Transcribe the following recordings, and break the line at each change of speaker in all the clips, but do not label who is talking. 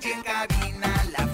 calle en cabina, la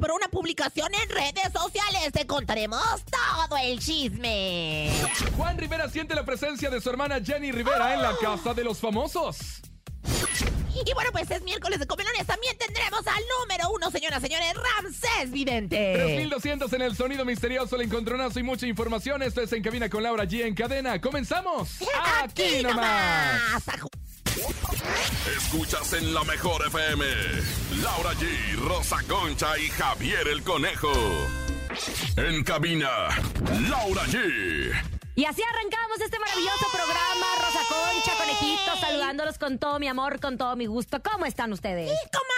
Por una publicación en redes sociales te contaremos todo el chisme.
Juan Rivera siente la presencia de su hermana Jenny Rivera en la casa de los famosos.
Y bueno, pues es miércoles de comelones. También tendremos al número uno, señoras y señores, Ramsés Vidente.
3200 en el sonido misterioso, el encontronazo y mucha información. Esto es En Cabina con Laura G en cadena. ¡Comenzamos! ¡Aquí nomás!
Aju-
Escuchas en la mejor FM. Laura G, Rosa Concha y Javier el Conejo. En cabina, Laura G.
Y así arrancamos este maravilloso programa, Rosa Concha, Conejito, saludándolos con todo mi amor, con todo mi gusto. ¿Cómo están ustedes?
La verdad,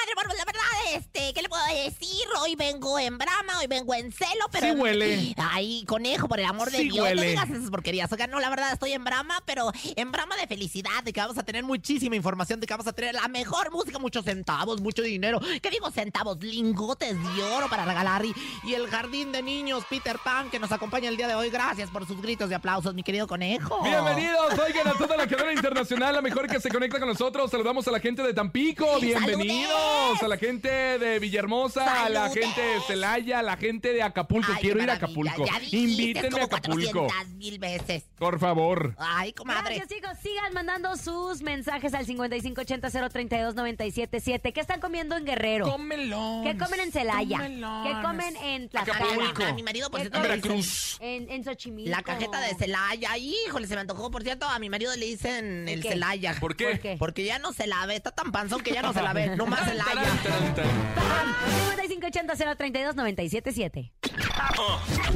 este, ¿qué le puedo decir? Hoy vengo en brama, hoy vengo en celo, pero...
Sí huele.
Ay, conejo, por el amor de
Sí
Dios,
huele.
no digas esas porquerías. Oiga, no, la verdad, estoy en brama, pero en brama de felicidad, de que vamos a tener muchísima información, de que vamos a tener la mejor música, muchos centavos, mucho dinero. ¿Qué digo centavos? Lingotes de oro para regalar. Y, y el jardín de niños, Peter Pan, que nos acompaña el día de hoy. Gracias por sus gritos de aplausos, mi querido conejo.
Bienvenidos, oigan a toda la cadena internacional, la mejor que se conecta con nosotros. Saludamos a la gente de Tampico, bienvenidos.
¡Saludes!
A la gente de Villahermosa, a la gente de Celaya, a la gente de Acapulco.
Ay,
Quiero ir a Acapulco.
ya dijiste
Invítenme a Acapulco.
400 mil veces.
Por favor.
Ay, comadre.
Gracias, chicos. Sigan mandando sus mensajes al 5580-032-977. ¿Qué están comiendo en Guerrero?
Cómelo.
¿Qué comen en Celaya? ¿Qué comen en Tlaxcala?
Acapulco.
A mi marido, por
¿Qué
cierto, dicen
Veracruz.
En, en Xochimilco.
La cajeta de Celaya. Híjole, se me antojó. Por cierto, a mi marido le dicen el? Celaya.
¿Por qué?
¿Por qué?
Porque ya no se la ve. Está tan panzón que ya no se la ve. No más Celaya.
Tarán, tarán, tarán.
5580-032-977.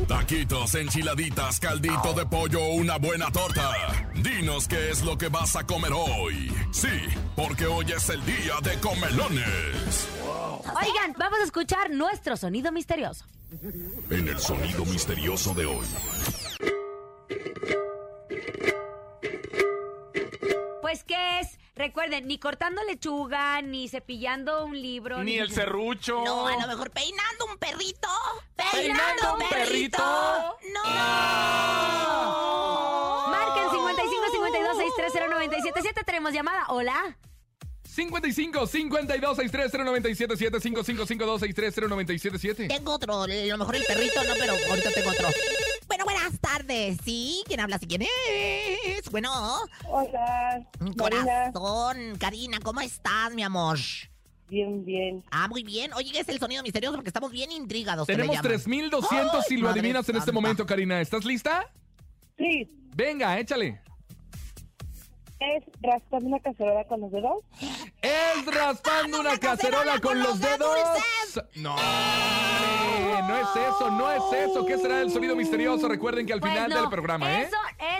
Taquitos, enchiladitas, caldito de pollo, una buena torta. Dinos qué es lo que vas a comer hoy. Sí, porque hoy es el día de comelones.
Oigan, vamos a escuchar nuestro sonido misterioso.
En el sonido misterioso de hoy.
Recuerden, ni cortando lechuga, ni cepillando un libro.
Ni el serrucho.
No, a lo mejor peinando un perrito.
¿Peinando un perrito?
No.
Marquen 55 52 630 977. Tenemos llamada. Hola.
55 52 630 977 5552 630 977
Tengo otro. A lo mejor el perrito no, pero ahorita tengo otro. Bueno, buenas tardes. ¿Sí? ¿Quién habla? ¿Sí quién es? Bueno.
Hola.
Corazón. Karina, ¿cómo estás, mi amor?
Bien, bien.
Ah, muy bien. Oye, es el sonido misterioso porque estamos bien intrigados.
Tenemos
llaman.
3200 si lo adivinas en este momento, Karina. ¿Estás lista?
Sí,
Venga, échale.
Es raspando una cacerola con los dedos.
Es raspando una cacerola con los dedos. No, no es eso, no es eso. ¿Qué será el sonido misterioso? Recuerden que al
Pues
final
no,
del programa, ¿eh?
Eso,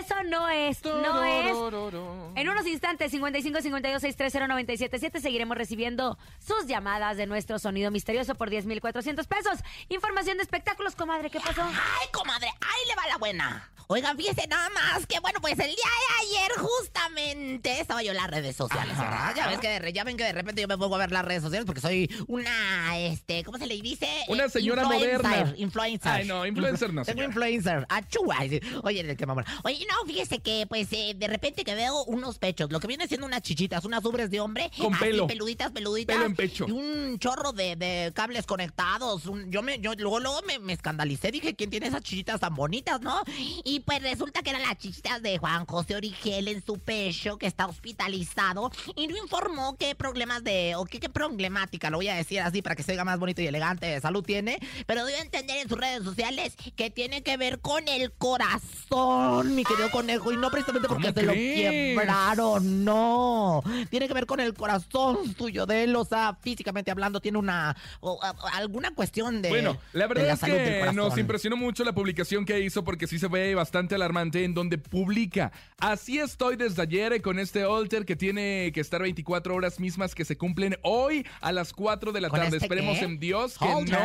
eso no es, no es. En unos instantes, 55 52 630 977 seguiremos recibiendo sus llamadas de nuestro sonido misterioso por 10,400 pesos. Información de espectáculos, comadre, ¿qué pasó?
Ay, comadre, ahí le va la buena. Oigan, fíjense nada más que, bueno, pues el día de ayer justamente estaba yo en las redes sociales, ¿verdad? Ya, ves que de re- ya ven que de repente yo me pongo a ver las redes sociales porque soy una, este, ¿cómo se le dice?
Una señora
influencer,
moderna.
Influencer.
Ay, no, influencer no,
Tengo influencer. Achú, ay, sí. Oye, qué mamón. Oye, no, fíjese que, pues, eh, de repente que veo unos pechos, lo que viene siendo unas chichitas, unas ubres de hombre.
Con
así,
pelo.
peluditas, peluditas.
Pelo en pecho.
Y un chorro de, de cables conectados. un- yo me, yo luego, luego me, me escandalicé, dije, ¿quién tiene esas chichitas tan bonitas, no? Y pues resulta que eran las chichitas de Juan José Origel en su pecho, que está hospitalizado, y no informó qué problemas de, o qué, qué problemática, lo voy a decir así para que se oiga más bonito y elegante, de salud tiene, pero debe entender en sus redes sociales que tiene que ver con el corazón, mi querido conejo, y no precisamente porque
¿Cómo
se lo
crees?
quebraron, no. Tiene que ver con el corazón tuyo de él, o sea, físicamente hablando, tiene una, o, a- alguna cuestión de
Bueno, la verdad es que nos impresionó mucho la publicación que hizo porque sí se ve bastante alarmante en donde publica. Así estoy desde ayer eh, con este alter que tiene que estar 24 horas mismas que se cumplen hoy a las 4 de la
¿Con
tarde.
este
Esperemos
qué?
en Dios que no...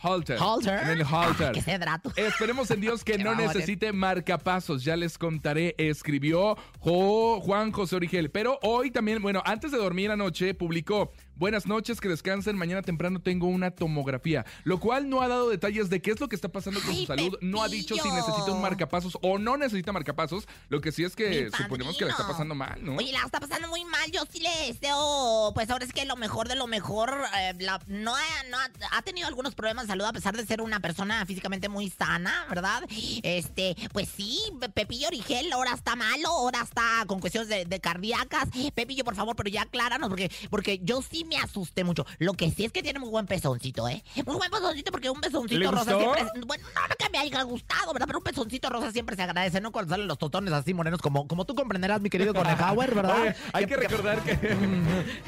Halter.
Halter.
En el halter.
Que.
Esperemos en Dios que no necesite marcapasos. Ya les contaré. Escribió Jo- Juan José Origel. Pero hoy también, bueno, antes de dormir anoche, publicó. Buenas noches, que descansen. Mañana temprano tengo una tomografía. Lo cual no ha dado detalles de qué es lo que está pasando con
Ay,
su salud. No ha dicho si necesita un marcapasos o no necesita marcapasos. Lo que sí es que suponemos que la está pasando mal, ¿no?
Oye, la está pasando muy mal. Yo sí le deseo, pues ahora es que lo mejor de lo mejor. eh, la- no, ha, no ha, ha tenido algunos problemas de salud a pesar de ser una persona físicamente muy sana, ¿verdad? Este, pues sí, Pe- Pepillo Origel ahora está malo, ahora está con cuestiones de, de cardíacas. Pepillo, por favor, pero ya acláranos porque, porque yo sí me asusté mucho. Lo que sí es que tiene muy buen pezoncito, ¿eh? Muy buen pezoncito porque un pezoncito
¿Le
rosa
gustó?
siempre. Bueno, no, no que me haya gustado, ¿verdad? Pero un pezoncito rosa siempre se agradece, ¿no? Cuando salen los totones así morenos, como, como tú comprenderás, mi querido Conejauer, ¿verdad?
Oye, hay que recordar que.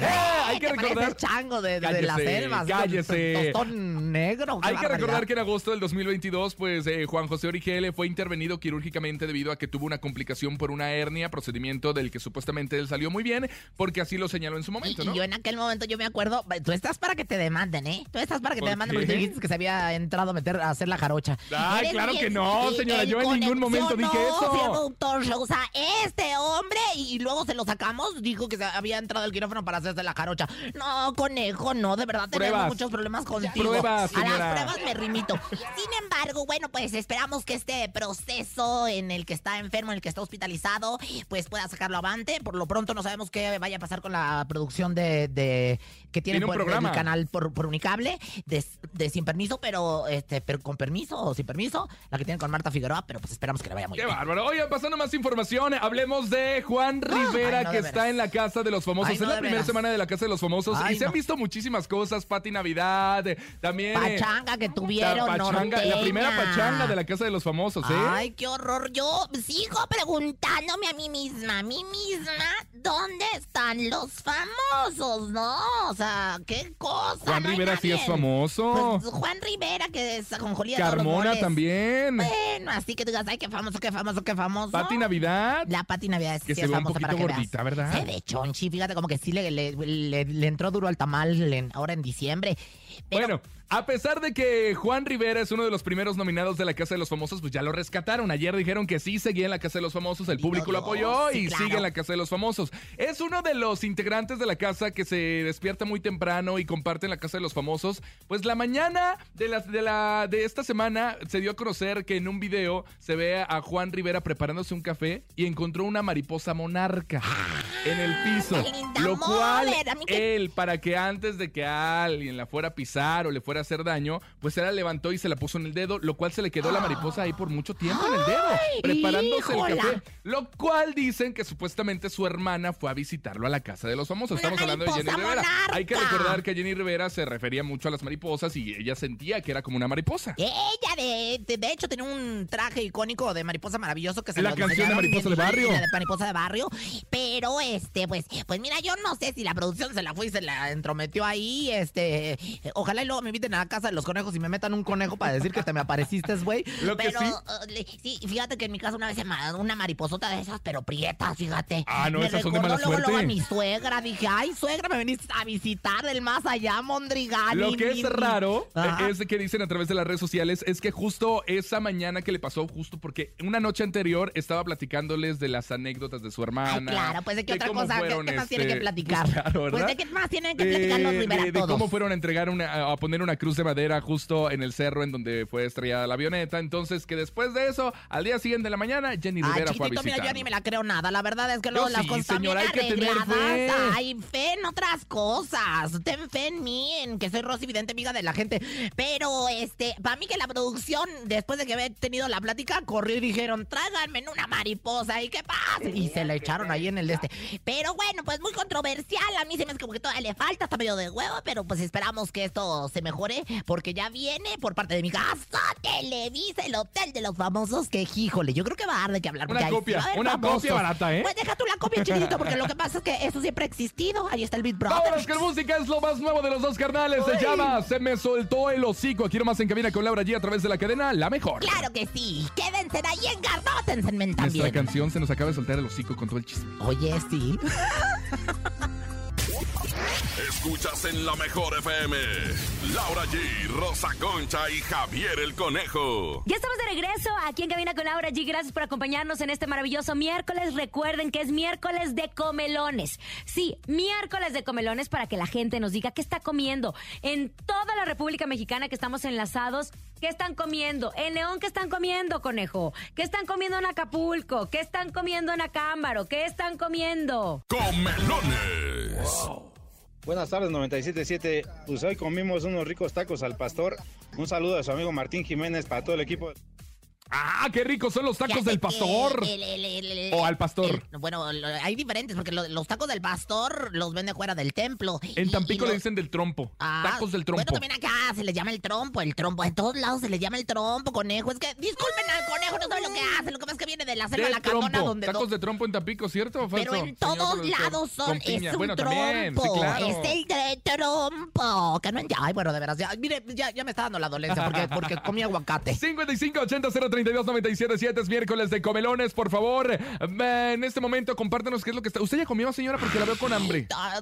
Eh, hay que recordar.
chango de, de, de las selvas.
cállese.
Tostón negro.
Hay que recordar que en agosto del 2022, pues eh, Juan José Origel fue intervenido quirúrgicamente debido a que tuvo una complicación por una hernia, procedimiento del que supuestamente él salió muy bien, porque así lo señaló en su momento,
Y
¿no?
yo en aquel momento yo me acuerdo, tú estás para que te demanden, ¿eh? Tú estás para que
¿Por
te demanden
qué?
porque tú dijiste que se había entrado a meter a hacer la jarocha.
Ay,
Eres
claro
bien-
que no, señora, yo en ningún momento dije eso.
no, productor, o sea, este hombre, y luego se lo sacamos, dijo que se había entrado al quirófano para hacerse la jarocha. No, conejo, no, de verdad tenemos
Pruebas.
muchos problemas contigo.
Pruebas,
A las pruebas me rimito. Sin embargo, bueno, pues esperamos que este proceso en el que está enfermo, en el que está hospitalizado, pues pueda sacarlo avante. Por lo pronto no sabemos qué vaya a pasar con la producción de, de- que tiene,
Tiene un
por-
programa.
el canal por, por Unicable, de, de sin permiso, pero este, pero con permiso o sin permiso, la que tiene con Marta Figueroa, pero pues esperamos que le vaya muy
Qué
bien.
bárbaro. Oigan, pasando más información, hablemos de Juan Rivera,
Ay, no,
que está en la Casa de los Famosos.
Ay,
es la primera
veras.
semana de la Casa de los Famosos
Ay,
y se han visto muchísimas cosas. Pati Navidad, eh, también... eh,
Pachanga que
la,
tuvieron,
pachanga, la primera pachanga de la Casa de los Famosos, ¿eh?
Ay, qué horror. Yo sigo preguntándome a mí misma, a mí misma, ¿dónde están los famosos, no? O sea, qué cosa.
Juan
no
Rivera sí es famoso.
Pues, Juan Rivera, que es todos los
Carmona también.
Bueno, así que digas, ay, qué famoso, qué famoso, qué famoso.
Pati Navidad.
La Pati Navidad sí
Que se
es
ve un
famosa para que
gordita,
veas.
¿verdad?
Se ve chonchi, fíjate como que sí le, le- le- le entró duro al tamal en- ahora en diciembre. Pero,
Bueno, a pesar de que Juan Rivera es uno de los primeros nominados de la Casa de los Famosos, pues ya lo rescataron. Ayer dijeron que sí seguía en la Casa de los Famosos, el público lo
lo
apoyó
sí,
y
claro.
sigue en la Casa de los Famosos. Es uno de los integrantes de la casa que se despierta muy temprano y comparte en la Casa de los Famosos. Pues la mañana de, la, de, la, de esta semana se dio a conocer que en un video se ve a Juan Rivera preparándose un café y encontró una mariposa monarca en el piso. Lo cual él, para que antes de que alguien la fuera a pisar o le fuera hacer daño, pues él la levantó y se la puso en el dedo, lo cual se le quedó la mariposa ahí por mucho tiempo en el dedo, preparándose
híjola.
el café. Lo cual dicen que supuestamente su hermana fue a visitarlo a la casa de los famosos.
Una
Estamos hablando de Jenny Rivera.
monarca.
Hay que recordar que Jenny Rivera se refería mucho a las mariposas y ella sentía que era como una mariposa.
Ella, de, de, de hecho, tenía un traje icónico de mariposa maravilloso que se
La canción de Mariposa de Barrio.
de mariposa de barrio. Pero, este, pues, pues mira, yo no sé si la producción se la fue y se la entrometió ahí, este, Ojalá y luego me inviten a la casa de los conejos y me metan un conejo para decir que te me apareciste, güey.
Lo que
pero,
sí.
uh, le- sí, fíjate que en mi casa una vez se me una mariposota de esas, pero prietas, fíjate.
Ah, no,
me
esas son de mala
luego, luego a
suerte.
mi suegra. Dije, ay, suegra, me veniste a visitar del más allá, Mondrigan.
Lo que es raro
Ajá.
eh, es que dicen a través de las redes sociales es que justo esa mañana que le pasó, justo porque una noche anterior estaba platicándoles de las anécdotas de su hermana.
Ay, claro, pues de qué otra cosa, ¿qué,
fueron,
qué más tiene que
este,
platicar?
pues, claro,
Pues de qué más tienen que platicar los
de,
Rivera
de cómo fueron a entregar una, a poner una cruz de madera justo en el cerro en donde fue estrellada la avioneta. Entonces, que después de eso, al día siguiente de la mañana, Jenny
Ay,
Rivera fue a
chiquitito, mira,
visitar.
yo ni me la creo nada. La verdad es que luego
Yo
las
sí,
cosas
señora, hay que tener fe.
Hay fe en otras cosas. Ten fe en mí, en que soy Rosy Vidente, amiga de la gente. Pero, este, para mí que la producción, después de que había tenido la plática, corrió y dijeron, tráiganme una mariposa. ¿Y qué pasa? Y se la echaron ahí en el este. Pero bueno, pues muy controversial. A mí se me hace como que todavía le falta, está medio de huevo, pero pues esperamos que esto se mejore, porque ya viene por parte de mi casa Televisa, el hotel de los famosos, que híjole, yo creo que va a dar de qué hablar.
Una copia, una
famosos.
copia barata, ¿eh?
Pues deja tú la copia, chiquitito, porque lo que pasa es que eso siempre ha existido. Ahí está el Big Brother.
Vámonos que música es lo más nuevo de los dos carnales. Se
Uy.
llama Se me soltó el hocico. Aquí nomás en cabina con Laura G a través de la cadena La Mejor.
Claro que sí. Quédense ahí engarrótense men,
Nuestra
también.
canción se nos acaba de soltar el hocico con todo el chisme.
Oye, sí.
Escuchas en la mejor FM. Laura G, Rosa Concha y Javier el Conejo.
Ya estamos de regreso aquí en Cabina con Laura G. Gracias por acompañarnos en este maravilloso miércoles. Recuerden que es miércoles de comelones. Sí, miércoles de comelones para que la gente nos diga qué está comiendo. En toda la República Mexicana que estamos enlazados, ¿qué están comiendo? En León, ¿qué están comiendo, conejo? ¿Qué están comiendo en Acapulco? ¿Qué están comiendo en Acámbaro? ¿Qué están comiendo?
Comelones.
Buenas tardes, 97.7. Pues hoy comimos unos ricos tacos al pastor. Un saludo a su amigo Martín Jiménez para todo el equipo.
¡Ah, qué ricos son los tacos del pastor!
el- el- el- el-
O al pastor.
bueno, hay diferentes, porque lo- los tacos del pastor los venden fuera del templo.
En Tampico
y
le dicen del trompo.
Ah,
tacos del trompo.
Bueno, también acá se le llama el trompo, el trompo. En todos lados se le llama el trompo, conejo. Es que, disculpen al conejo, no sabe lo que hace. Lo que pasa es que viene de la selva
de
la cantona donde...
Tacos
no-
de trompo en Tampico, ¿cierto falso?
Pero en todos lados son, es un
Bueno,
trompo.
también, sí, claro.
Es el de trompo. Que no entiendo. Ay, bueno, de veras, ya, mire, ya, ya me está dando la dolencia porque, porque comí aguacate.
55 80 032 977 es miércoles de comelones, por favor. En este momento, compártanos qué es lo que está. ¿Usted ya comió, señora? Porque la veo con hambre.
Ah,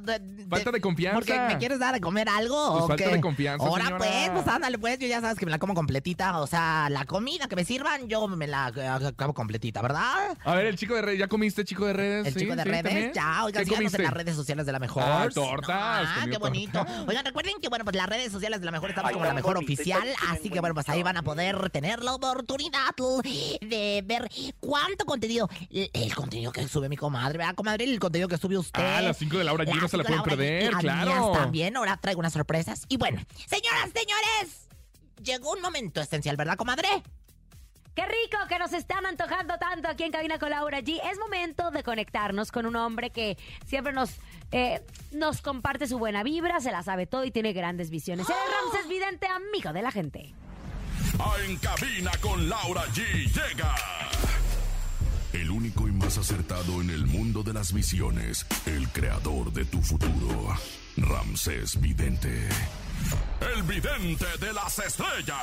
Falta de confianza.
Porque me quieres dar de comer algo.
Pues
o
falta
qué?
de confianza,
Ahora
señora.
pues, pues ándale, pues, yo ya sabes que me la como completita. O sea, la comida que me sirvan, yo me la eh, acabo completita, ¿verdad?
A ver, el chico de redes, ¿ya comiste, chico de redes?
El
Sí,
chico de
sí,
redes,
¿también?
ya, oigan,
¿Qué
síganos en las redes sociales de la mejor.
Ah, tortas,
Ah, qué bonito.
torta.
Oigan, recuerden que, bueno, pues las redes sociales de la mejor estamos como la mejor oficial. Así que, bueno, pues ahí van a poder tener la oportunidad de ver cuánto contenido, el, el contenido que sube mi comadre, ¿verdad, comadre? El contenido que sube usted.
Ah, las 5 de Laura G, no
Las
se la pueden perder,
las
claro.
también, ahora traigo unas sorpresas. Y bueno, señoras, señores, llegó un momento esencial, ¿verdad, comadre?
¡Qué rico que nos están antojando tanto aquí en Cabina con Laura G! Es momento de conectarnos con un hombre que siempre nos, eh, nos comparte su buena vibra, se la sabe todo y tiene grandes visiones. Él es Ramses Vidente, amigo de la gente.
Ah, En cabina con Laura G llega. El único y más acertado en el mundo de las visiones. El creador de tu futuro. Ramsés Vidente. El vidente de las estrellas.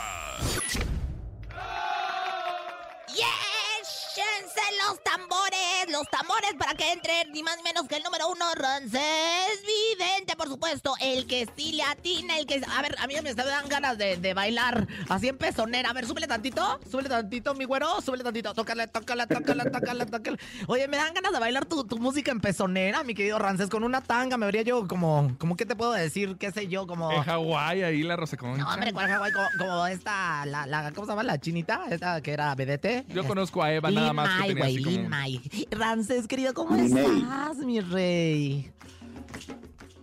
¡Yéchense los tambores! Los tambores para que entre ni más ni menos que el número uno, Ramsés Vidente, por supuesto. El que sí le atina, el que... A ver, a mí me dan ganas de, de bailar así en pezonera. A ver, súbele tantito, súbele tantito, mi güero, súbele tantito. Tócale, tócale, tócale, tócale, tócale. Oye, me dan ganas de bailar tu, tu música en pezonera, mi querido Ramsés, con una tanga. Me vería yo como... como ¿Qué te puedo decir? ¿Qué sé yo? Como...
En Hawái, ahí la Rosa Concha.
No, hombre, ¿cuál Hawái? Como, como esta, la, la, ¿cómo se llama? La chinita, esta que era vedete.
Yo conozco a Eva nada más que
May,
tenía
güey,
como...
Ramses, querido, ¿cómo estás, mi rey?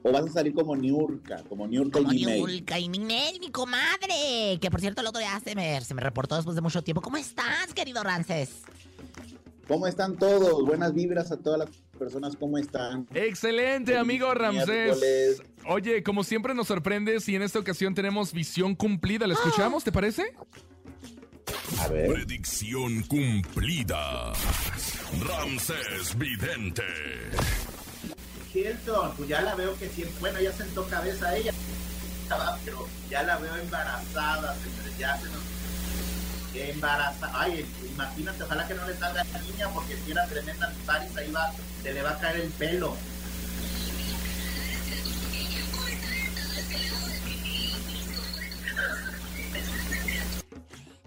O vas a salir como Niurka, como Niurka y
Como
Nimei.
Niulka y Ninel, mi comadre. Que por cierto, el otro día se me, se me reportó después de mucho tiempo. ¿Cómo estás, querido Ramses?
¿Cómo están todos? Buenas vibras a todas las personas, ¿cómo están?
Excelente, amigo Ramsés.
Miércoles.
Oye, como siempre nos sorprendes y en esta ocasión tenemos visión cumplida. ¿La escuchamos, te parece?
A ver.
Predicción cumplida. Ramsés Vidente.
Hilton, pues ya la veo que siempre, bueno, ya sentó cabeza ella.
chava, pero ya la veo embarazada, señores, ya se nos... Embarazada. Ay, imagínate, ojalá que no le salga la niña, porque si era tremenda mi Paris, ahí va, se le va a caer el pelo.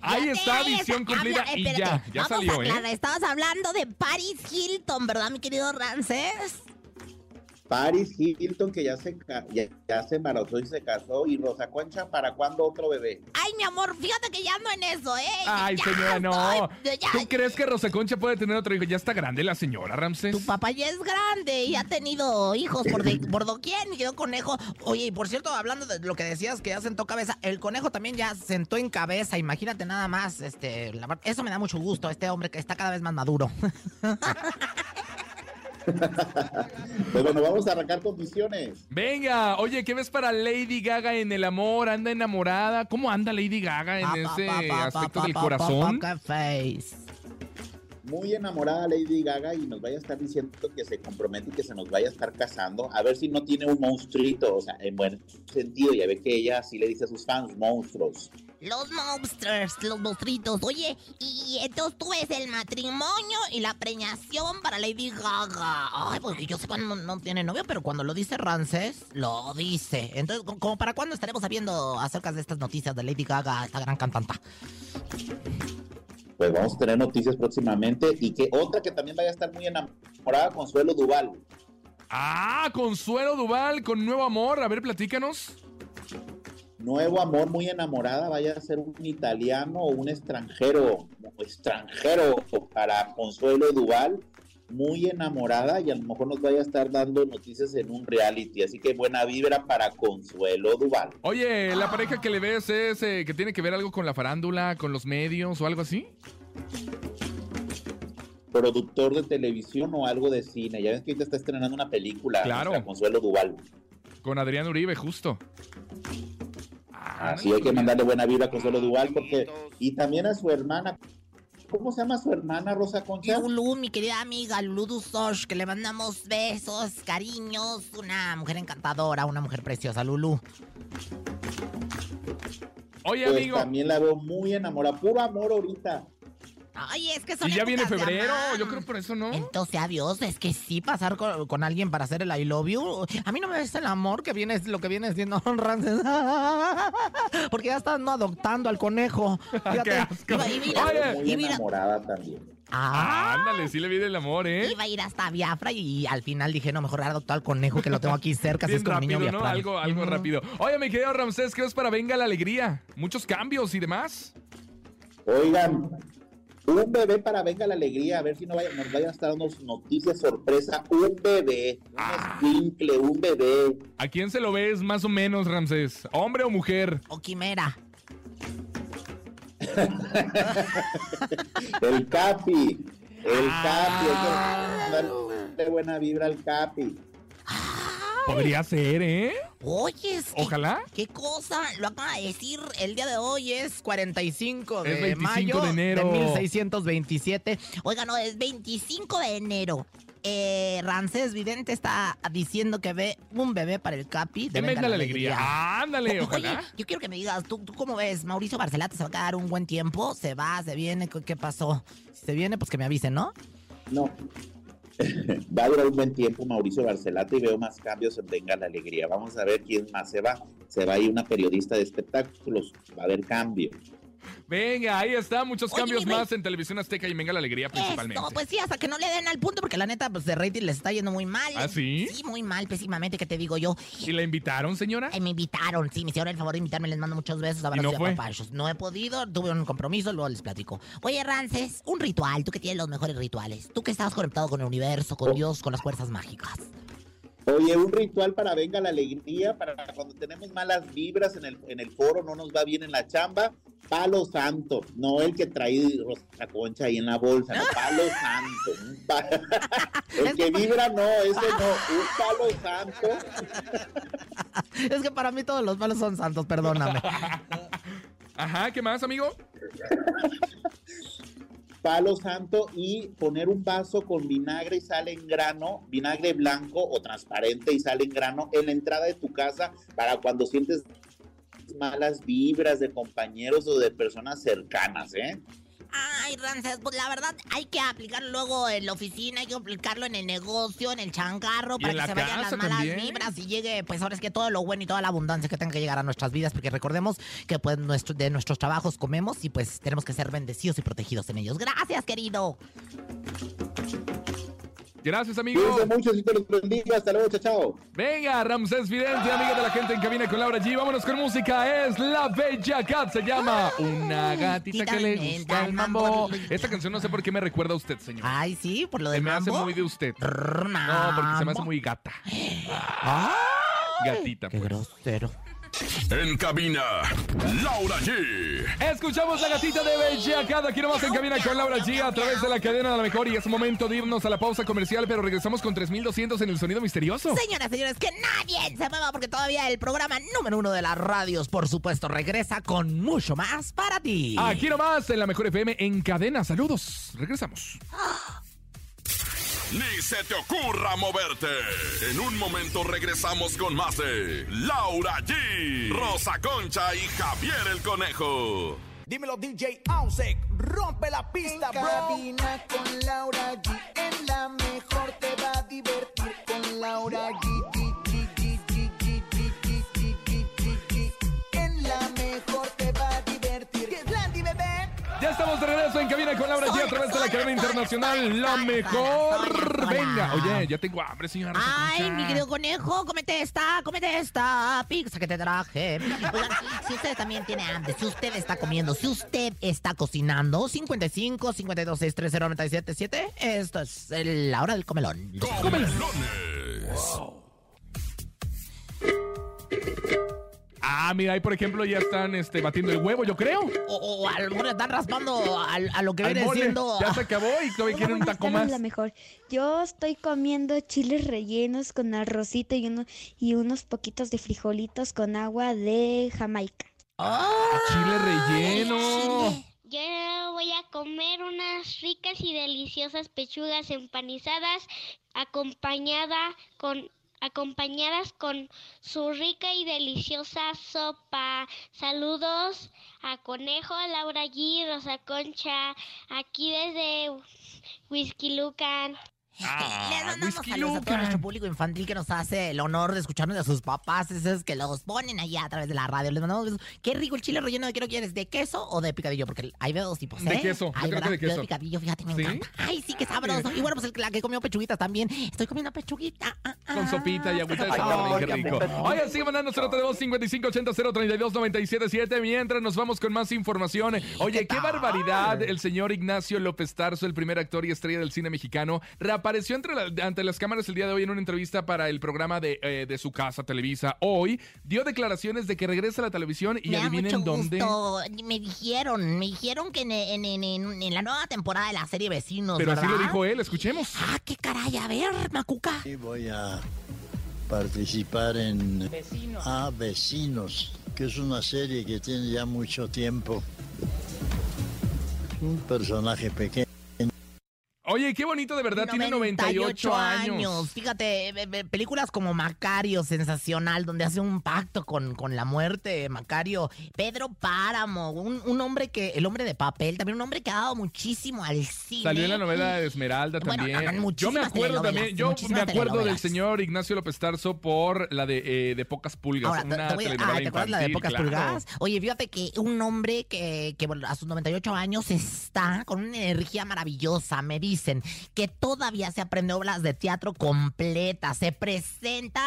Ahí está, visión
esa-
cumplida
habla-
y ya, ya
vamos
salió,
a
¿eh?
Estabas hablando de Paris Hilton, ¿verdad, mi querido Rancés?
Paris Hilton, que ya se, ya, ya se embarazó y se casó. Y Rosa Concha, ¿para cuándo otro bebé?
Ay, mi amor, fíjate que ya ando en eso, ¿eh?
Ay,
Ya
señora, no.
estoy- ya-
¿Tú crees que Rosa Concha puede tener otro hijo? Ya está grande la señora, Ramsés.
Tu papá ya es grande y ha tenido hijos por, de, por doquier, mi querido conejo. Oye, y por cierto, hablando de lo que decías que ya sentó cabeza, el conejo también ya sentó en cabeza, imagínate nada más, este, la eso me da mucho gusto, este hombre que está cada vez más maduro.
Pues bueno, vamos a arrancar con misiones.
Venga, oye, ¿qué ves para Lady Gaga en el amor? ¿Anda enamorada? ¿Cómo anda Lady Gaga en
Pa, pa,
ese
pa, pa,
aspecto
pa,
del corazón?
pa, pa, face.
Muy enamorada Lady Gaga y nos vaya a estar diciendo que se compromete y que se nos vaya a estar casando. A ver si no tiene un monstruito, o sea, en buen sentido. Ya ve que ella sí le dice a sus fans monstruos.
Los monsters, los monstruitos. Oye, y entonces tú ves el matrimonio y la preñación para Lady Gaga. Ay, porque yo sé cuando no, no tiene novio, pero cuando lo dice Rances, lo dice. Entonces, ¿cómo- ¿como para cuándo estaremos sabiendo acerca de estas noticias de Lady Gaga, esta gran cantanta?
Pues vamos a tener noticias próximamente. Y que otra que también vaya a estar muy enamorada, Consuelo Duval.
Ah, Consuelo Duval con nuevo amor. A ver, platícanos.
Nuevo amor, muy enamorada, vaya a ser un italiano o un extranjero, extranjero para Consuelo Duval, muy enamorada y a lo mejor nos vaya a estar dando noticias en un reality, así que buena vibra para Consuelo Duval.
Oye, ¿la pareja que le ves es eh, que tiene que ver algo con la farándula, con los medios o algo así?
Productor de televisión o algo de cine, ya ves que ahorita está estrenando una película,
Claro.
Consuelo Duval,
Con Adrián Uribe, justo.
Así hay que mandarle buena vibra a Consuelo Duval porque, y también a su hermana, ¿cómo se llama su hermana Rosa Concha?
Lulu, mi querida amiga Lulu Dusosh, que le mandamos besos, cariños. Una mujer encantadora, una mujer preciosa, Lulu.
Oye,
Pues
amigo.
también la veo muy enamorada, puro amor ahorita.
Ay, es que son
Y ya viene febrero, yo creo por eso, ¿no?
Entonces, adiós, es que sí, pasar con, con alguien para hacer el I love you. A mí no me ves el amor que viene, lo que viene siendo Rances. Porque ya están no, adoptando al conejo. Fíjate,
Qué asco.
Iba, iba a ir a-
Oye.
Muy
iba a ir a-
enamorada también.
Ah,
Ándale, sí le viene el amor, ¿eh?
iba a ir hasta Biafra y, al final dije, no, mejor adoptar al conejo que lo tengo aquí cerca, así
Bien
es como niño
¿no? Algo, algo rápido. Oye, mi querido Ramsés, ¿qué ves para Venga la Alegría? Muchos cambios y demás.
Oigan, un bebé para Venga la Alegría, a ver si no vaya- nos vayan a estar dando noticias sorpresa. Un bebé, un
Ah.
un bebé.
¿A quién se lo ves más o menos, Ramsés? ¿Hombre o mujer?
O quimera.
El Capi, el
Ah.
Capi, hay que darle buena vibra al Capi.
Podría ser, ¿eh?
Oye, es que-
Ojalá.
¿Qué cosa? Lo acaba de decir. El día de hoy es 45 de
Es 25
mayo
de enero.
1627. Oiga, no, es 25 de enero. Eh, Rancés Vidente está diciendo que ve un bebé para el Capi. de
venga la alegría. Ándale,
O-
ojalá.
Oye, yo quiero que me digas, ¿tú, ¿tú cómo ves? ¿Mauricio Barcelata se va a quedar un buen tiempo? ¿Se va? ¿Se viene? ¿Qué, qué pasó? Si se viene, pues que me avisen, ¿no?
No. Va a durar un buen tiempo Mauricio Barcelata y veo más cambios en Venga la Alegría. Vamos a ver quién más se va. Se va a ir una periodista de espectáculos. Va a haber cambio.
Venga, ahí está. Muchos
Oye,
cambios más en Televisión Azteca y Venga la Alegría principalmente.
Esto, pues sí, hasta que no le den al punto, porque la neta, pues de rating les está yendo muy mal.
¿Ah, sí?
Sí, muy mal, pésimamente, ¿qué te digo yo?
¿Y la invitaron, señora?
Ay, me invitaron, sí, me hicieron el favor de invitarme, les mando muchos besos, abrazos
no
y
fue?
apapachos. No he podido, tuve un compromiso, luego les platico. Oye, Rances, un ritual, tú que tienes los mejores rituales, tú que estás conectado con el universo, con
Oh.
Dios, con las fuerzas mágicas.
Oye, un ritual para venga la alegría, para cuando tenemos malas vibras en el, en el foro, no nos va bien en la chamba, palo santo, no el que trae Rosa Concha ahí en la bolsa, no, palo santo. el que vibra no, ese no, un palo santo.
Es que para mí todos los malos son santos, perdóname.
Ajá, ¿qué más, amigo?
Palo santo y poner un vaso con vinagre y sal en grano, vinagre blanco o transparente y sal en grano en la entrada de tu casa para cuando sientes malas vibras de compañeros o de personas cercanas, ¿eh?
Ay, Ramses, pues la verdad hay que aplicarlo luego en la oficina, hay que aplicarlo en el negocio, en el changarro, para que se vayan las malas
también.
vibras y llegue, pues ahora es que todo lo bueno y toda la abundancia que tenga que llegar a nuestras vidas, porque recordemos que pues nuestro, de nuestros trabajos comemos y pues tenemos que ser bendecidos y protegidos en ellos. Gracias, querido.
Gracias, amigo.
Cuídense mucho, si te los bendiga. Hasta luego, chao, chao.
Venga, Ramsés Vidente, amiga de la gente en cabina con Laura G. Vámonos con música. Es La Bella Cat. Se llama Una gatita que le gusta el mambo. Esta canción no sé por qué me recuerda a usted, señor.
Ay, sí, por lo
Se
del
me hace muy de usted. No, porque se me hace muy gata. Gatita,
Qué
pues.
grosero.
En cabina, Laura G.
Escuchamos la gatita de Bella Cat. Aquí nomás en cabina con Laura G. A través de la cadena de la mejor. Y es momento de irnos a la pausa comercial, pero regresamos con 3200 en el sonido misterioso.
Señoras, señores, que nadie se mueva porque todavía el programa número uno de las radios, por supuesto, regresa con mucho más para ti.
Aquí nomás en la mejor FM en cadena. Saludos. Regresamos.
Ni se te ocurra moverte. En un momento regresamos con más de Laura G, Rosa Concha y Javier el Conejo.
Dímelo DJ Ausek, rompe la pista,
En
bro.
cabina con Laura G. En la mejor te va a divertir con Laura G.
estamos de regreso en cabina con Laura G a través de la cadena internacional La Mejor. Venga, oye, ya tengo hambre, señora.
Ay, mi querido conejo, cómete esta, cómete esta pizza que te traje. Oigan, si usted también tiene hambre, si usted está comiendo, si usted está cocinando, 55 52 630 977, esto es la hora del comelón.
Comelones.
Ah, mira, ahí por ejemplo ya están este, batiendo el huevo, yo creo.
O, o a lo mejor le están raspando a, a lo que
Al
viene
mole.
siendo.
Ya se acabó y todavía quieren un taco más.
la mejor. Yo estoy comiendo chiles rellenos con arrocito y, uno, y unos poquitos de frijolitos con agua de Jamaica.
¡Ah!
Chile relleno.
Yo voy a comer unas ricas y deliciosas pechugas empanizadas acompañada con acompañadas con su rica y deliciosa sopa. Saludos a Conejo, Laura G, Rosa Concha, aquí desde Whisky Lucan.
Ah,
Les mandamos
Whisky
saludos a todo nuestro público infantil que nos hace el honor de escucharnos de sus papás, esos que los ponen allá a través de la radio. Les mandamos besos. Qué rico el chile relleno de qué lo quieres, de queso o de picadillo, porque hay de dos tipos, ¿eh?
De queso, yo
Ay,
creo que de queso.
picadillo, fíjate, me
¿Sí?
encanta. Ay, sí, qué sabroso. Y bueno, pues el, la que comió pechuguitas también. Estoy comiendo pechuguita. ah, ah,
Con sopita y agüita de
Ay,
carne, qué rico. Oye, sigue mandando su nota de voz 5580-032-977 mientras nos vamos con más información. Oye, qué barbaridad. El señor Ignacio López Tarso, el primer actor y estrella del cine mexicano, entre la- ante las cámaras el día de hoy en una entrevista para el programa de, eh, de su casa, Televisa. Hoy dio declaraciones de que regresa a la televisión y
me da
adivinen
mucho
dónde.
gusto. Me dijeron, me dijeron que en, en- en- en- en la nueva temporada de la serie Vecinos,
Pero así lo dijo él, escuchemos.
Ah, qué caray, a ver, Macuca.
Y voy a participar en A Vecinos, que es una serie que tiene ya mucho tiempo. Un personaje pequeño.
Oye, qué bonito, de verdad, tiene 98 años.
Fíjate, eh, eh, películas como Macario, sensacional, donde hace un pacto con, con la muerte, Macario. Pedro Páramo, un, un hombre que, el hombre de papel, también un hombre que ha dado muchísimo al cine.
Salió en la novela de Esmeralda también. yo me acuerdo también, yo me acuerdo del señor Ignacio López Tarso por la de, eh, de Pocas Pulgas,
Ahora,
una
te voy
telenovela
ah, ¿te acuerdas la de pocas
claro.
pulgadas? Oye, fíjate que un hombre que, que a sus 98 años está con una energía maravillosa. Me dicen que todavía se aprende obras de teatro completas, se presenta,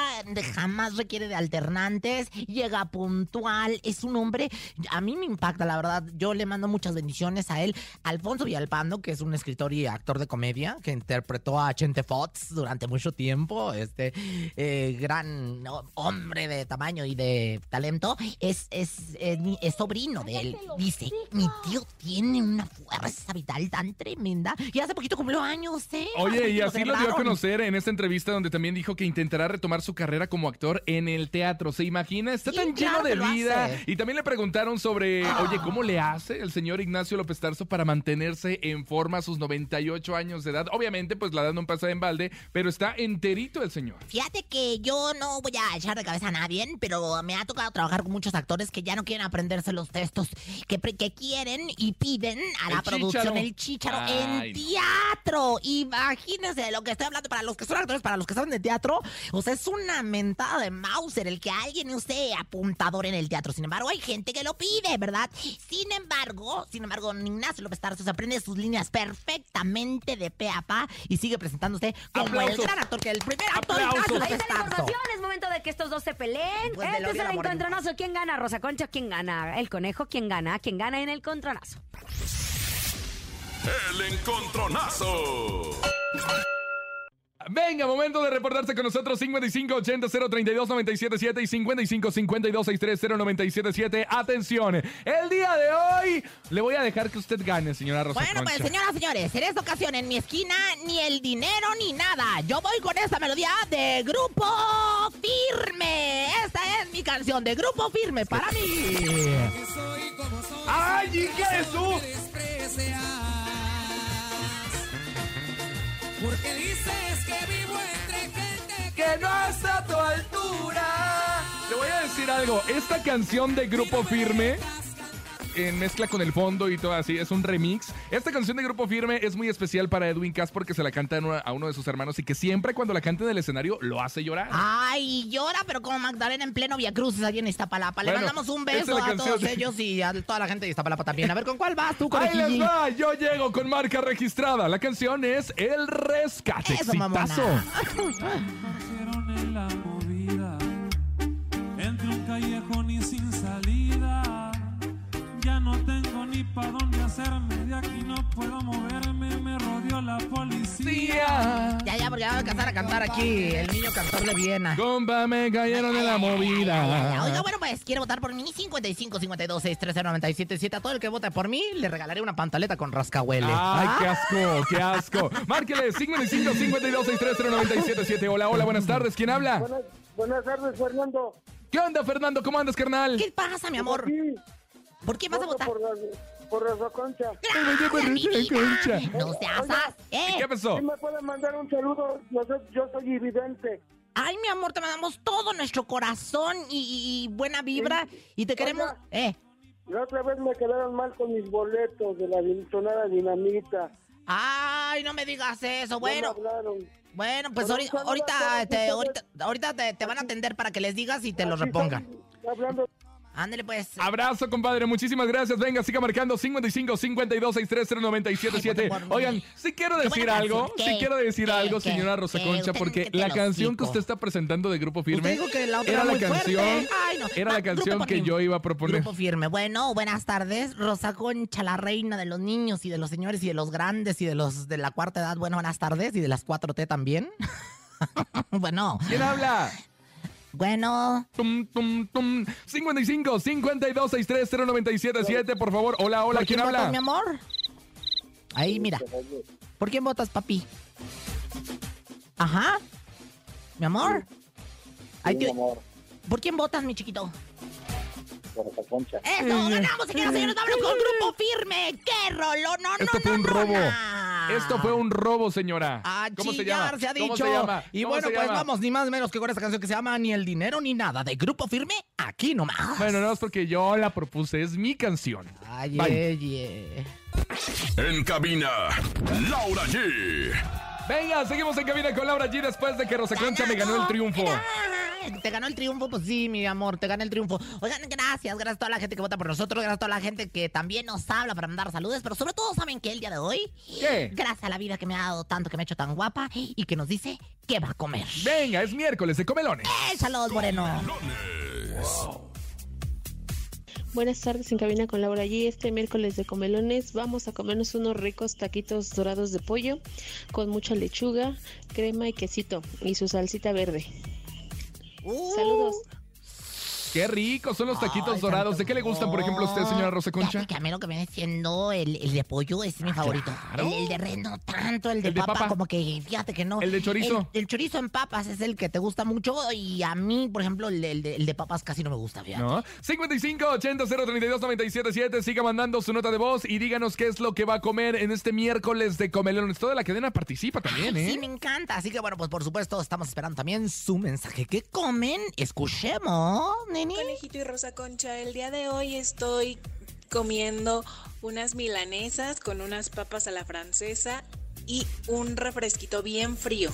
jamás requiere de alternantes, llega puntual, es un hombre, a mí me impacta, la verdad. Yo le mando muchas bendiciones a él. Alfonso Villalpando, que es un escritor y actor de comedia, que interpretó a Chente Fox durante mucho tiempo, este eh, gran hombre de tamaño y de talento, es, es, es mi- es sobrino de él. Dice, mi tío tiene una fuerza vital tan tremenda. Y hace poquito cumplió años, ¿eh?
Oye, y así lo dio a conocer en esta entrevista donde también dijo que intentará retomar su carrera como actor en el teatro. ¿Se imagina? Está
Sí,
tan
claro
lleno de vida. Y también le preguntaron sobre,
Ah.
oye, ¿cómo le hace el señor Ignacio López Tarso para mantenerse en forma a sus 98 años de edad? Obviamente, pues la edad no pasa en balde, pero está enterito el señor.
Fíjate que yo no voy a echar de cabeza a nadie, pero me ha tocado trabajar con muchos actores que ya no quieren aprenderse los textos que, quieren y piden a la
El
producción
chícharo.
el chícharo
Ay.
en teatro. Imagínense de lo que estoy hablando para los que son actores, para los que saben de teatro. O sea, es una mentada de Mauser el que alguien use apuntador en el teatro. Sin embargo, hay gente que lo pide, ¿verdad? Sin embargo, sin embargo, Ignacio López Tarso se aprende sus líneas perfectamente de pe a pa y sigue presentándose como
Aplausos.
el gran actor que el primer actor. Ignacio
Ahí
López
está la
Tarso.
información, es momento de que estos dos se peleen.
Pues de
este es el encontronazo. ¿Quién gana? Rosa Concha, ¿quién gana? El conejo, ¿quién gana? ¿Quién gana en el contronazo?
El encontronazo.
Venga, momento de reportarse con nosotros 5580 032 977 y 55 52 630 977. Atención, el día de hoy le voy a dejar que usd gane, señora Rosa
Bueno, pues señoras, señores, en esta ocasión en mi esquina ni el dinero ni nada. Yo voy con esta melodía de Grupo Firme. Esta es mi canción de Grupo Firme para mí.
¡Ay, hija de su!
Porque dices que vivo entre gente
que no está a tu altura. Le voy a decir algo. Esta canción de Grupo Firme. En mezcla con el fondo y todo así, es un remix. Esta canción de Grupo Firme es muy especial para Edwin Cass porque se la canta a uno- de sus hermanos y que siempre cuando la canta en el escenario lo hace llorar.
Ay, llora, pero como Magdalena en pleno Via Crucis allí en Iztapalapa. Le
Bueno,
mandamos un beso a todos
de-
ellos y a toda la gente de Iztapalapa también. A ver, ¿con cuál vas tú,
Ahí les va, yo llego con marca registrada. La canción es El Rescate.
Eso,
en la movida, entre un callejón pa' dónde hacerme, de aquí no puedo moverme, me rodeó la policía.
Ya, ya, porque ya va a empezar a cantar aquí el niño cantor de Viena.
Compa, me cayeron en la
Oiga,
movida.
bueno, pues quiere votar por mí. 55 52 630 977. A todo el que vote por mí le regalaré una pantaleta con rascahuele.
Ay, qué asco, qué asco. Márquele 55 52 630 977. Hola, hola, buenas tardes. ¿Quién habla?
Buenas, buenas tardes, Fernando.
¿Qué onda, Fernando? ¿Cómo andas, carnal?
¿Qué pasa, mi amor? ¿Por qué vas a votar?
por, Rosa Concha.
Gracias, mi vida.
Concha.
No seas as- ¿Eh?
¿Qué pasó?
¿Sí me puede mandar un saludo? Yo soy, yo soy evidente.
Ay, mi amor, te mandamos todo nuestro corazón y, y buena vibra. Y te queremos.
Oiga.
Eh.
La otra vez me quedaron mal con mis boletos de la din- sonada dinamita.
Ay, no me digas eso.
No
Bueno,
me hablaron.
bueno, pues ahorita, te, ahorita, ahorita te, te van a atender para que les digas y te lo
Aquí
repongan.
estoy Hablando
Ándale, pues.
Abrazo, compadre. Muchísimas gracias. Venga, siga marcando 55 52 630 977.
Ay, por favor,
Oigan, si quiero decir algo,
¿Qué?
quiero decir algo, señora Rosa. Concha, porque la canción que usted está presentando de Grupo Firme
dijo que la otra
era la canción,
Ay, no.
era la
Va,
canción que yo iba a proponer.
Grupo firme. Bueno, buenas tardes. Rosa Concha, la reina de los niños y de los señores y de los grandes y de los de la cuarta edad. Bueno, buenas tardes. Y de las 4T también. bueno,
¿Quién habla?
Bueno.
Tum, tum, tum. 55 52 630 977, por favor. Hola, hola,
¿Por
¿quién
quién votas,
habla?
mi amor? Ahí, mira. ¿Por quién votas, papi? Ajá. Mi amor. Ahí te- ¿Por quién votas, mi chiquito? ¡Eso! ¡Ganamos, señoras y señores! ¡Hablo con Grupo Firme! ¡Qué rollo! ¡No, no,
Esto fue
no,
un
no,
robo.
no!
Esto fue un robo, señora.
A
¿Cómo se
chillar,
llama?
se ha
¿Cómo
dicho.
se llama?
Y
¿Cómo
bueno,
se
pues
llama?
vamos, ni más menos que con esta canción que se llama Ni el dinero ni nada, de Grupo Firme, aquí nomás.
Bueno, no es porque yo la propuse, es mi canción.
Ay,
Bye.
eh,
En cabina, Laura G.
Venga, seguimos en cabina con Laura G después de que Rosa Concha me ganó el triunfo.
¿Te ganó el triunfo? Pues sí, mi amor, te gané el triunfo. Oigan, gracias, gracias a toda la gente que vota por nosotros, gracias a toda la gente que también nos habla para mandar saludos, pero sobre todo, ¿saben qué? El día de hoy,
¿Qué?
gracias a la vida que me ha dado tanto, que me ha hecho tan guapa y que nos dice que va a comer.
Venga, es miércoles de comelones.
Échalos, Moreno.
Buenas tardes en cabina con Laura G. Este miércoles de comelones vamos a comernos unos ricos taquitos dorados de pollo con mucha lechuga, crema y quesito y su salsita verde.
Uh,
Saludos.
Qué ricos son los taquitos
Ay,
dorados. ¿De qué le gustan, por ejemplo, a usted, señora Rosa Concha?
Que a mí lo que viene siendo el, el de pollo es mi favorito.
claro.
El, el de res no tanto, el de,
¿El de
papa,
papa?
como que fíjate que no.
¿El de chorizo?
El, chorizo en papas es el que te gusta mucho y a mí, por ejemplo, el de, el de- el de papas casi no me gusta, fíjate.
¿No? 55 80 032 977 Siga mandando su nota de voz y díganos qué es lo que va a comer en este miércoles de Comelones. Toda la cadena participa también, ¿eh?
Sí, me encanta. Así que bueno, pues por supuesto estamos esperando también su mensaje. ¿Qué comen? Escuchemos, neni.
Conejito y Rosa Concha, el día de hoy estoy comiendo unas milanesas con unas papas a la francesa y un refresquito bien frío.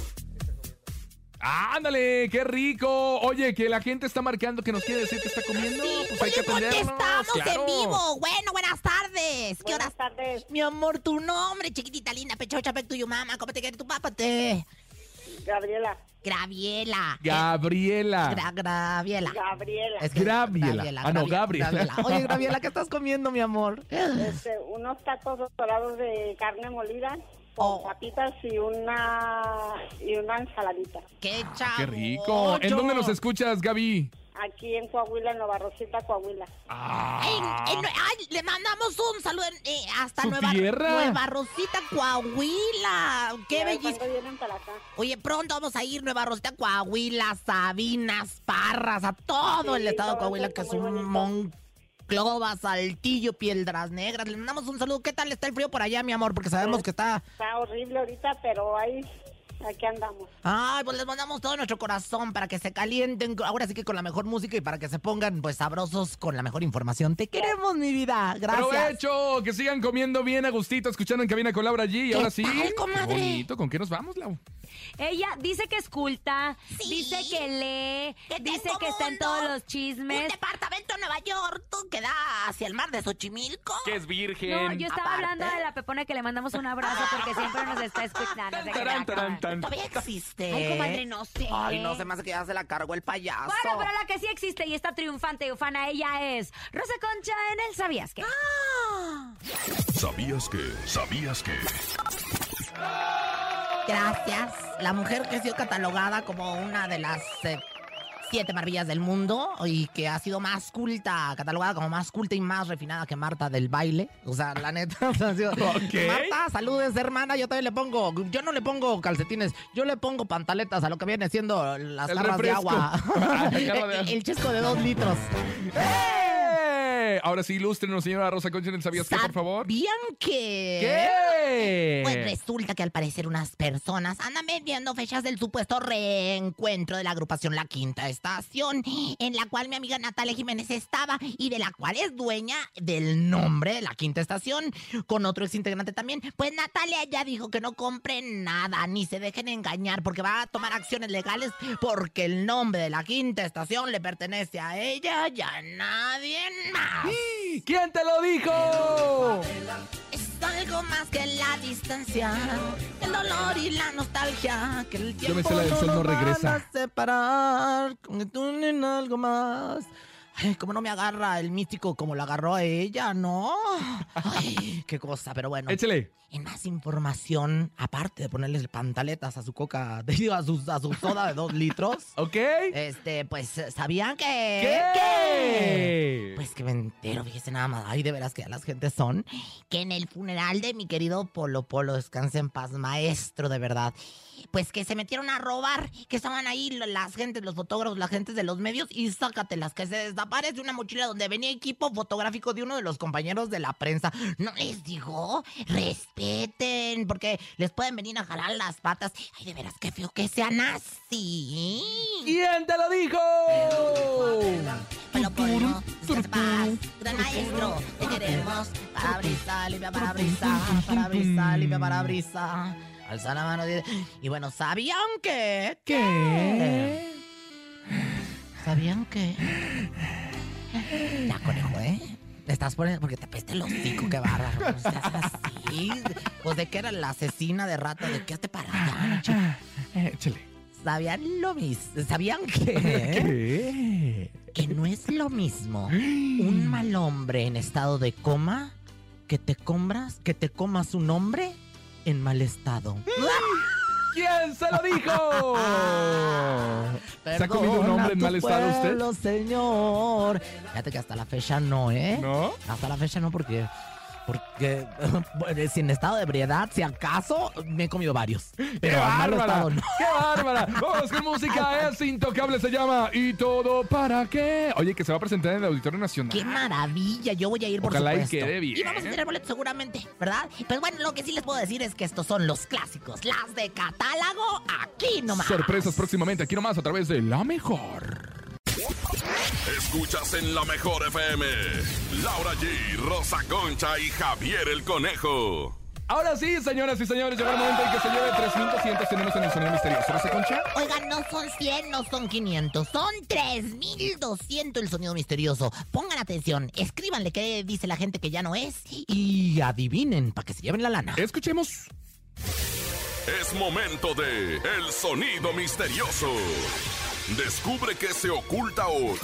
¡Ándale! ¡Qué rico! Oye, que la gente está marcando que nos quiere decir que está comiendo. pues hay que atendernos.
Estamos
claro.
en vivo. Bueno, buenas tardes. ¿Qué horas? tardes. Mi amor, tu nombre, chiquitita linda, pechocha, pe tuyo, mamá. ¿Cómo te quiere tu papá?
Gabriela.
Graviela.
Gabriela.
Gra- Graviela.
Gabriela.
Es que-
Graviela. Ah, no, Gabriela.
Oye, Graviela, ¿qué estás comiendo, mi amor?
Este, unos tacos dorados de carne molida con papitas y una y una ensaladita.
¡Qué
¡Qué rico! ¿En dónde nos escuchas, Gaby?
Aquí en Coahuila, en Nueva Rosita, Coahuila.
En Nue- ay, le mandamos un saludo en- eh, hasta
¿Su
Nueva,
tierra?
Nueva Rosita, Coahuila. ¡Qué bellísimo! Oye, pronto vamos a ir Nueva Rosita, Coahuila, Sabinas, Parras, a todo el estado de Coahuila, que es un Monclova, Saltillo, Piedras Negras. Le mandamos un saludo. ¿Qué tal está el frío por allá, mi amor? Porque sabemos que está...
Está horrible ahorita, pero ahí, aquí andamos.
Ay, pues les mandamos todo nuestro corazón para que se calienten, ahora sí que con la mejor música y para que se pongan pues sabrosos con la mejor información. Te queremos, mi vida. Gracias.
¡Provecho! Que sigan comiendo bien a gustito, escuchando en cabina con Laura G. Y ahora sí.
tal, comadre?
qué bonito. ¿Con qué nos vamos, Lau?
Ella dice que es culta, dice que lee,
Que
dice que está en todos los
Un
chismes.
departamento en Nueva York tú, que da hacia el mar de Xochimilco.
Que es virgen.
No, yo estaba
Aparte.
hablando de la Pepona que le mandamos un abrazo porque siempre nos está escuchando.
Todavía existe.
Ay, comadre, no sé.
Ay, no me hace que ya se la cargó el payaso.
Bueno, pero la que sí existe y está triunfante y ufana, ella es Rosa Concha en el ¿Sabías qué?
Ah.
¿Sabías que? ¿Sabías que?
Gracias. La mujer que ha sido catalogada como una de las eh, siete maravillas del mundo y que ha sido más culta, catalogada como más culta y más refinada que Marta del baile. O sea, la neta. o sea, ha sido-. Marta, saludes, hermana. Yo también le pongo, yo no le pongo calcetines, yo le pongo pantaletas a lo que viene siendo las
El
jarras de agua.
Ah, de
el, el chesco de dos litros.
¡Eh! Ahora sí, ilústrenos, señora Rosa Concha, en el ¿Sabías qué, por favor?
¿Sabían que?
¿Qué?
Pues resulta que al parecer unas personas andan vendiendo fechas del supuesto reencuentro de la agrupación La Quinta Estación, en la cual mi amiga Natalia Jiménez estaba y de la cual es dueña del nombre de La Quinta Estación, con otro exintegrante también. Pues Natalia ya dijo que no compren nada, ni se dejen engañar, porque va a tomar acciones legales, porque el nombre de La Quinta Estación le pertenece a ella y a nadie más.
¿Quién te lo dijo?
Es algo más que la distancia, el dolor y la nostalgia, que el
Yo me
tiempo
sé la del
no
sol no
van
regresa.
a separar, con algo más. Ay, cómo no me agarra el místico como lo agarró a ella, ¿no? Ay, qué cosa, pero bueno.
Échale.
En más información, aparte de ponerles pantaletas a su coca, digo, a su, a su soda de dos litros,
¿Ok?
este, pues, ¿sabían que...?
¿Qué?
Pues que me entero, fíjese nada más. Ay, de veras que ya las gentes son. Que en el funeral de mi querido Polo Polo, descanse en paz, maestro de verdad. Pues que se metieron a robar, que estaban ahí las gentes, los fotógrafos, las gentes de los medios, y sácatelas, que se desaparece una mochila donde venía equipo fotográfico de uno de los compañeros de la prensa. ¿No les digo? Respeten, porque les pueden venir a jalar las patas. Ay, de veras, qué feo que sean así.
¿Quién te lo dijo?
En paz, gran maestro, te queremos. Para brisa, limpia para brisa, para brisa, limpia para brisa. Alza la mano. Y bueno, ¿sabían que? ¿Qué? ¿Sabían que? Ya, conejo, ¿eh? Te estás poniendo porque te peste el hocico, qué bárbaro. No seas así. Pues de qué era la asesina de rato, de qué te para allá?
Échale.
¿Sabían lo mismo? ¿Sabían que?
¿Qué?
que no es lo mismo un mal hombre en estado de coma que te compras, que te comas un hombre en mal estado.
¿Quién se lo dijo? ¿Se ha comido un hombre en mal estado usted?
pueblo, señor. Fíjate que hasta la fecha no, ¿eh?
¿No?
Hasta la fecha no, porque. Porque sin estado de ebriedad, si acaso, me he comido varios.
¡Qué
Pero mal
bárbara!
estado no.
¡Qué bárbara! Vamos con música, es intocable, se llama ¿Y todo para qué? Oye, que se va a presentar en el Auditorio Nacional.
¡Qué maravilla! Yo voy a ir, por
Ojalá y
supuesto.
quede bien.
Y vamos a tener boletos seguramente, ¿verdad? Pues bueno, lo que sí les puedo decir es que estos son los clásicos. Las de catálogo, aquí nomás.
Sorpresas próximamente, aquí nomás a través de La Mejor.
Escuchas en la mejor FM. Laura G, Rosa Concha y Javier el Conejo.
Ahora sí, señoras y señores, llegó el momento en que se lleve 3.200 tenemos en el sonido misterioso. ¿Rosa Concha?
Oigan, no son 100, no son 500, son 3200 el sonido misterioso. Pongan atención, escríbanle qué dice la gente que ya no es y adivinen para que se lleven la lana.
Escuchemos.
Es momento de El Sonido Misterioso. Descubre qué se oculta hoy.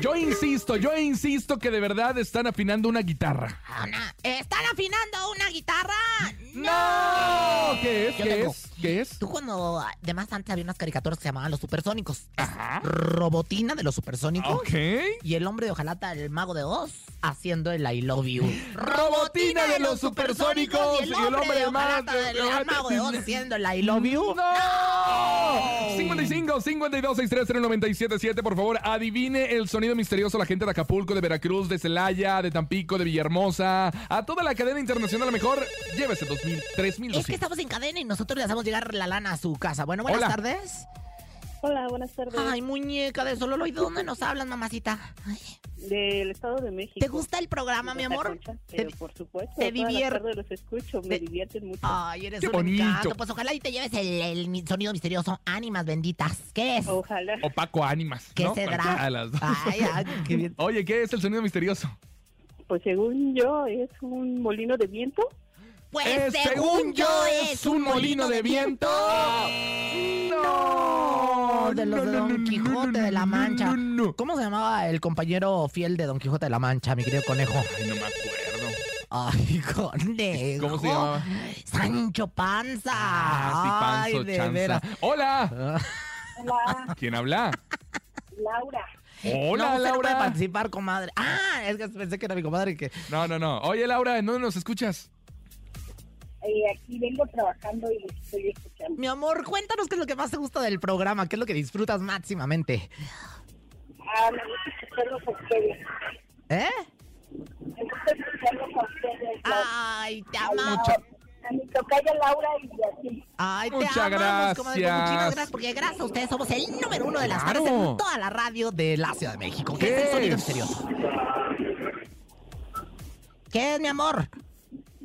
Yo insisto, yo insisto que de verdad están afinando una guitarra.
Ana, ¿están afinando una guitarra?
¡No! ¿Qué es?
Yo
¿Qué
tengo.
es? ¿Qué es?
Tú cuando, además antes había unas caricaturas que se llamaban Los Supersónicos. Robotina de los Supersónicos.
Ok.
Y el hombre de Ojalata, el mago de Oz, haciendo el I love you.
Robotina de los supersónicos
y el hombre de Ojalata,
de-
del mago de Oz, haciendo el I love you.
¡No! 55 52 630 977 por favor, adivine el sonido misterioso a la gente de Acapulco, de Veracruz, de Celaya, de Tampico, de Villahermosa, a toda la cadena internacional a lo mejor, llévese 2000, 3200.
Es que estamos en cadena y nosotros le hacemos llegar la lana a su casa. Bueno, buenas
Hola.
tardes.
Hola, buenas tardes.
Ay, muñeca de Sololoy, ¿de dónde nos hablas, mamacita? Ay,
Del Estado de México.
¿Te gusta el programa, mi amor?
Por supuesto,
te
todas las
divierte-
tardes los escucho, me divierten mucho.
Ay, eres
Qué
un
bonito.
encanto. Pues ojalá y te lleves el, el sonido misterioso. Ánimas benditas. ¿Qué es?
Ojalá.
Opaco Ánimas.
¿Qué
¿no?
será?
De las dos.
Ay, ay, qué bien.
Oye, ¿qué es el sonido misterioso?
Pues según yo, es un molino de viento.
Pues
Eh, según yo, es un molino de viento.
No, de los de
no,
Don
no,
Quijote
no,
de la
no,
Mancha.
no, no.
¿Cómo se llamaba el compañero fiel de Don Quijote de la Mancha, mi querido conejo?
Ay, no me acuerdo.
Ay, conejo.
¿Cómo se llamaba?
Sancho Panza.
Ah, sí, Panzo
Ay, de veras.
¡Hola!
Hola,
¿Quién habla?
Laura.
Hola,
no, no
Laura.
puede participar, comadre. Ah, es que pensé que era mi comadre que...
No, no, no. Oye, Laura, ¿en dónde nos escuchas?
Eh, aquí vengo trabajando y los estoy escuchando.
Mi amor, cuéntanos qué es lo que más te gusta del programa, qué es lo que disfrutas máximamente.
Ah, me gusta escucharlos a ustedes.
¿Eh?
Me gusta escucharlos a ustedes.
Ay, te
A
amamos.
la- A mi tocaya Laura y así.
Ay, te
Muchas
amamos, comadre. Pues Muchísimas
gracias.
gracias, porque gracias a ustedes somos el número uno de las
Claro.
tardes en toda la radio de la Ciudad de México. ¿Qué,
¿Qué
es el sonido misterioso? ¿Qué es, mi amor?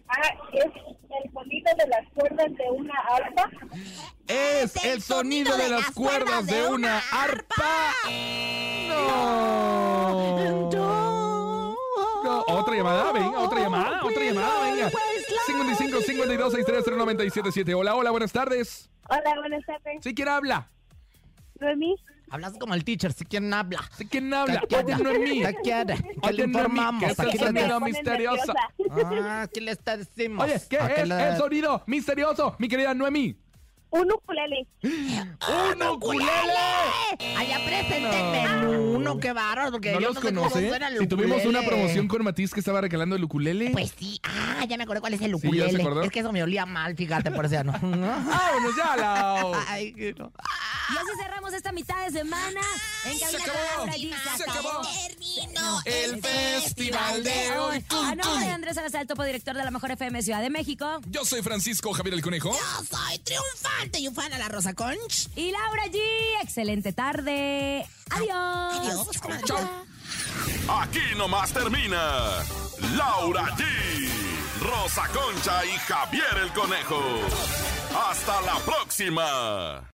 Ah, es el sonido de las cuerdas de una arpa.
Es el sonido de las cuerdas de una arpa. No. No, Otra llamada, venga, otra llamada, otra llamada, venga. 55 52 630 977. Hola, hola, buenas tardes.
Hola, buenas tardes.
¿Sí quién habla?
Noemí.
Hablas como el teacher, si quién habla.
¿Sí quién habla?
¿Qué
Oye, no es mí.
¿Qué quiere? ¿Qué le informamos?
que es el sonido misterioso.
Ah, ¿qué le está decimos?
Oye, ¿qué
¿A
es el sonido misterioso, mi querida Noemí?
Un ukulele.
¡Un ukulele!
Ay, preséntenme uno, qué bárbaro, porque
¿No
yo
los
no sé cómo
conoce?
suena el
Si tuvimos una promoción con Matiz que estaba regalando el ukulele.
Pues sí, ah, ya me acordé cuál es el
Sí, ¿ya se
ukulele.
acordó?
es que eso me olía mal, fíjate, por eso ya no.
¡Vámonos ya, Lau!
Ay, que no.
Y así cerramos esta mitad de semana en cabina con
acabó,
Laura G.
se acabó.
Terminó
El festival de hoy.
A nombre de Andrés Salazar, topo director de la Mejor FM Ciudad de México.
Yo soy Francisco Javier el Conejo.
Yo soy triunfante y un fan a la Rosa Conch.
Y Laura G. Excelente tarde. Adiós.
Adiós, comadre.
Aquí nomás termina Laura G, Rosa Concha y Javier el Conejo. Hasta la próxima.